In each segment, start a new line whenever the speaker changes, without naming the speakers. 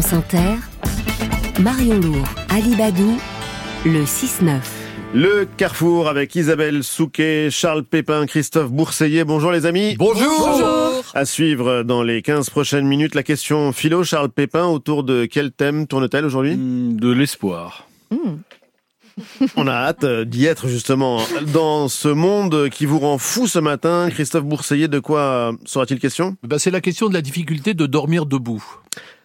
France Inter, Marion Lourd, Ali Badou, le 6-9.
Le Carrefour avec Isabelle Souquet, Charles Pépin, Christophe Bourseillet. Bonjour les amis.
Bonjour.
À suivre dans les 15 prochaines minutes la question philo Charles Pépin autour de quel thème tourne-t-elle aujourd'hui?
Hmm, De l'espoir.
On a hâte euh, d'y être justement dans ce monde qui vous rend fou ce matin. Christophe Bourseillet, de quoi sera-t-il question?
Bah, c'est la question de la difficulté de dormir debout.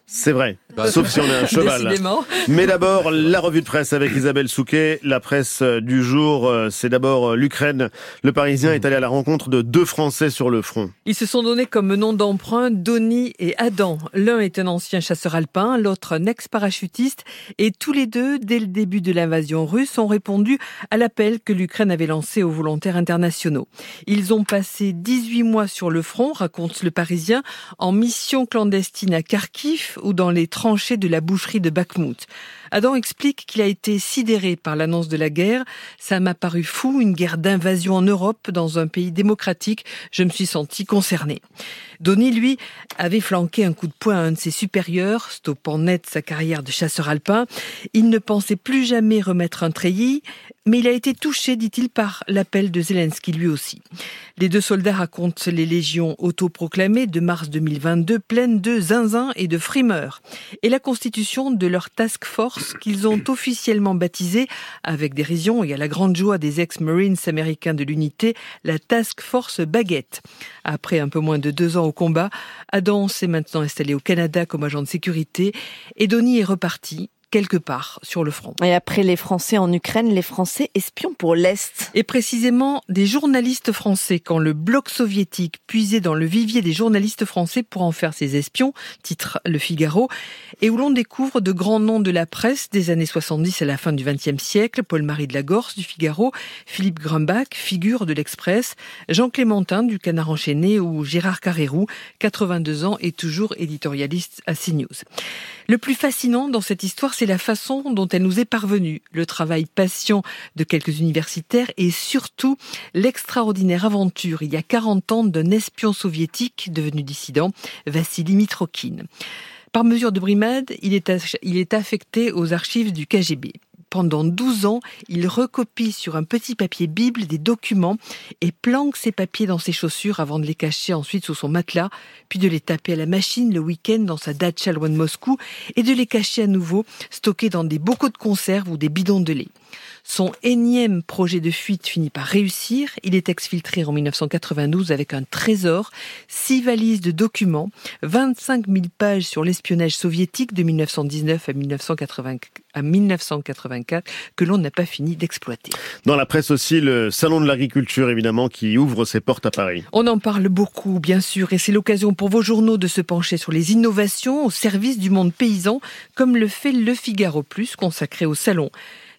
C'est vrai,
Bah,
sauf si on est un cheval.
Décidément.
Mais d'abord, la revue de presse avec Isabelle Souquet. La presse euh, du jour, euh, c'est d'abord euh, l'Ukraine. Le Parisien est allé à la rencontre de deux Français sur le front.
Ils se sont donnés comme nom d'emprunt Donny et Adam. L'un est un ancien chasseur alpin, l'autre un ex-parachutiste. Et tous les deux, dès le début de l'invasion russe, ont répondu à l'appel que l'Ukraine avait lancé aux volontaires internationaux. Ils ont passé 18 mois sur le front, raconte le Parisien, en mission clandestine à Kharkiv ou dans les tranchées de la boucherie de Bakhmut. Adam explique qu'il a été sidéré par l'annonce de la guerre. Ça m'a paru fou, une guerre d'invasion en Europe, dans un pays démocratique. Je me suis senti concerné. Donny, lui, avait flanqué un coup de poing à un de ses supérieurs, stoppant net sa carrière de chasseur alpin. Il ne pensait plus jamais remettre un treillis, mais il a été touché, dit-il, par l'appel de Zelensky lui aussi. Les deux soldats racontent les légions autoproclamées de mars 2022 pleines de zinzin et de frimeurs, et la constitution de leur task force qu'ils ont officiellement baptisée, avec dérision et à la grande joie des ex-marines américains de l'unité, la task force baguette. Après un peu moins de deux ans au combat, Adam s'est maintenant installé au Canada comme agent de sécurité, et Donny est reparti quelque part sur le front.
Et après les Français en Ukraine, les Français espions pour l'Est.
Et précisément des journalistes français, quand le bloc soviétique puisait dans le vivier des journalistes français pour en faire ses espions, titre Le Figaro, et où l'on découvre de grands noms de la presse des années 70 à la fin du XXe siècle, Paul-Marie de la Gorse du Figaro, Philippe Grumbach, figure de l'Express, Jean Clémentin du Canard enchaîné ou Gérard Carrérou, 82 ans et toujours éditorialiste à CNews. Le plus fascinant dans cette histoire, c'est la façon dont elle nous est parvenue, le travail patient de quelques universitaires et surtout l'extraordinaire aventure, il y a 40 ans, d'un espion soviétique devenu dissident, Vassili Mitrokhin. Par mesure de brimade, il est affecté aux archives du KGB. Pendant 12 ans, il recopie sur un petit papier Bible des documents et planque ces papiers dans ses chaussures avant de les cacher ensuite sous son matelas, puis de les taper à la machine le week-end dans sa dacha loin de Moscou et de les cacher à nouveau, stockés dans des bocaux de conserve ou des bidons de lait. Son énième projet de fuite finit par réussir. Il est exfiltré en 1992 avec un trésor, six valises de documents, 25 000 pages sur l'espionnage soviétique de 1919 à, 1980, à 1984 que l'on n'a pas fini d'exploiter.
Dans la presse aussi, le Salon de l'agriculture, évidemment, qui ouvre ses portes à Paris.
On en parle beaucoup, bien sûr, et c'est l'occasion pour vos journaux de se pencher sur les innovations au service du monde paysan, comme le fait Le Figaro Plus, consacré au salon.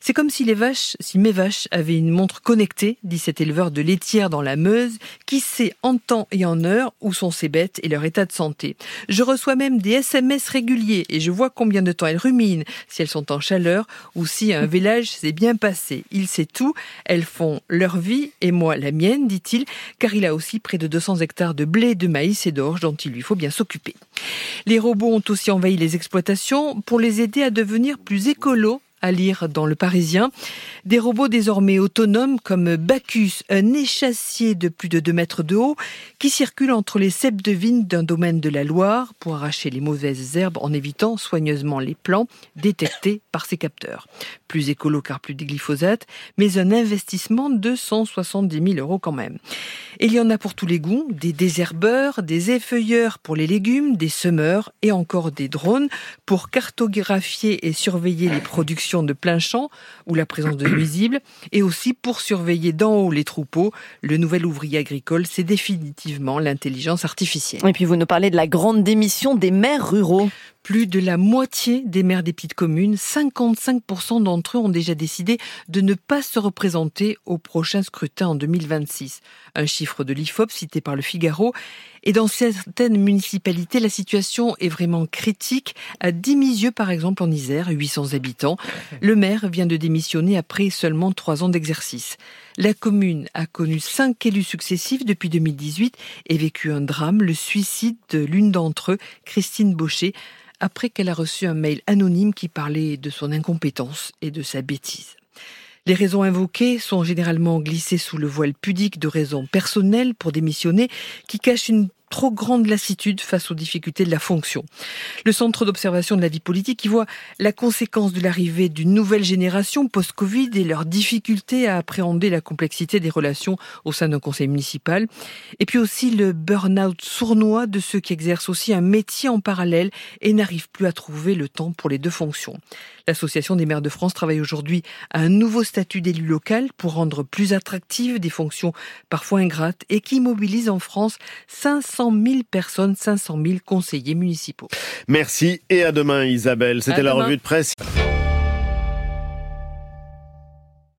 C'est comme si les vaches, si mes vaches avaient une montre connectée, dit cet éleveur de laitière dans la Meuse, qui sait en temps et en heure où sont ses bêtes et leur état de santé. Je reçois même des SMS réguliers et je vois combien de temps elles ruminent, si elles sont en chaleur ou si un village s'est bien passé. Il sait tout, elles font leur vie et moi la mienne, dit-il, car il a aussi près de 200 hectares de blé, de maïs et d'orge dont il lui faut bien s'occuper. Les robots ont aussi envahi les exploitations pour les aider à devenir plus écolos à lire dans Le Parisien. Des robots désormais autonomes comme Bacchus, un échassier de plus de 2 mètres de haut, qui circule entre les ceps de vigne d'un domaine de la Loire pour arracher les mauvaises herbes en évitant soigneusement les plants détectés par ses capteurs. Plus écolo car plus de glyphosate, mais un investissement de 170 000 euros quand même. Il y en a pour tous les goûts, des désherbeurs, des effeuilleurs pour les légumes, des semeurs et encore des drones pour cartographier et surveiller les productions de plein champ ou la présence de nuisibles et aussi pour surveiller d'en haut les troupeaux. Le nouvel ouvrier agricole, c'est définitivement l'intelligence artificielle.
Et puis vous nous parlez de la grande démission des maires ruraux.
Plus de la moitié des maires des petites communes, 55% d'entre eux ont déjà décidé de ne pas se représenter au prochain scrutin en 2026. Un chiffre de l'IFOP cité par le Figaro. Et dans certaines municipalités, la situation est vraiment critique. À Dimisieux, par exemple, en Isère, 800 habitants, le maire vient de démissionner après seulement trois ans d'exercice. La commune a connu cinq élus successifs depuis 2018 et vécu un drame, le suicide de l'une d'entre eux, Christine Baucher, après qu'elle a reçu un mail anonyme qui parlait de son incompétence et de sa bêtise. Les raisons invoquées sont généralement glissées sous le voile pudique de raisons personnelles pour démissionner qui cachent une trop grande lassitude face aux difficultés de la fonction. Le Centre d'observation de la vie politique y voit la conséquence de l'arrivée d'une nouvelle génération post-Covid et leur difficulté à appréhender la complexité des relations au sein d'un conseil municipal. Et puis aussi le burn-out sournois de ceux qui exercent aussi un métier en parallèle et n'arrivent plus à trouver le temps pour les deux fonctions. L'Association des maires de France travaille aujourd'hui à un nouveau statut d'élu local pour rendre plus attractives des fonctions parfois ingrates et qui mobilise en France 500 000 personnes, 500 000 conseillers municipaux.
Merci et à demain Isabelle. C'était la revue de presse.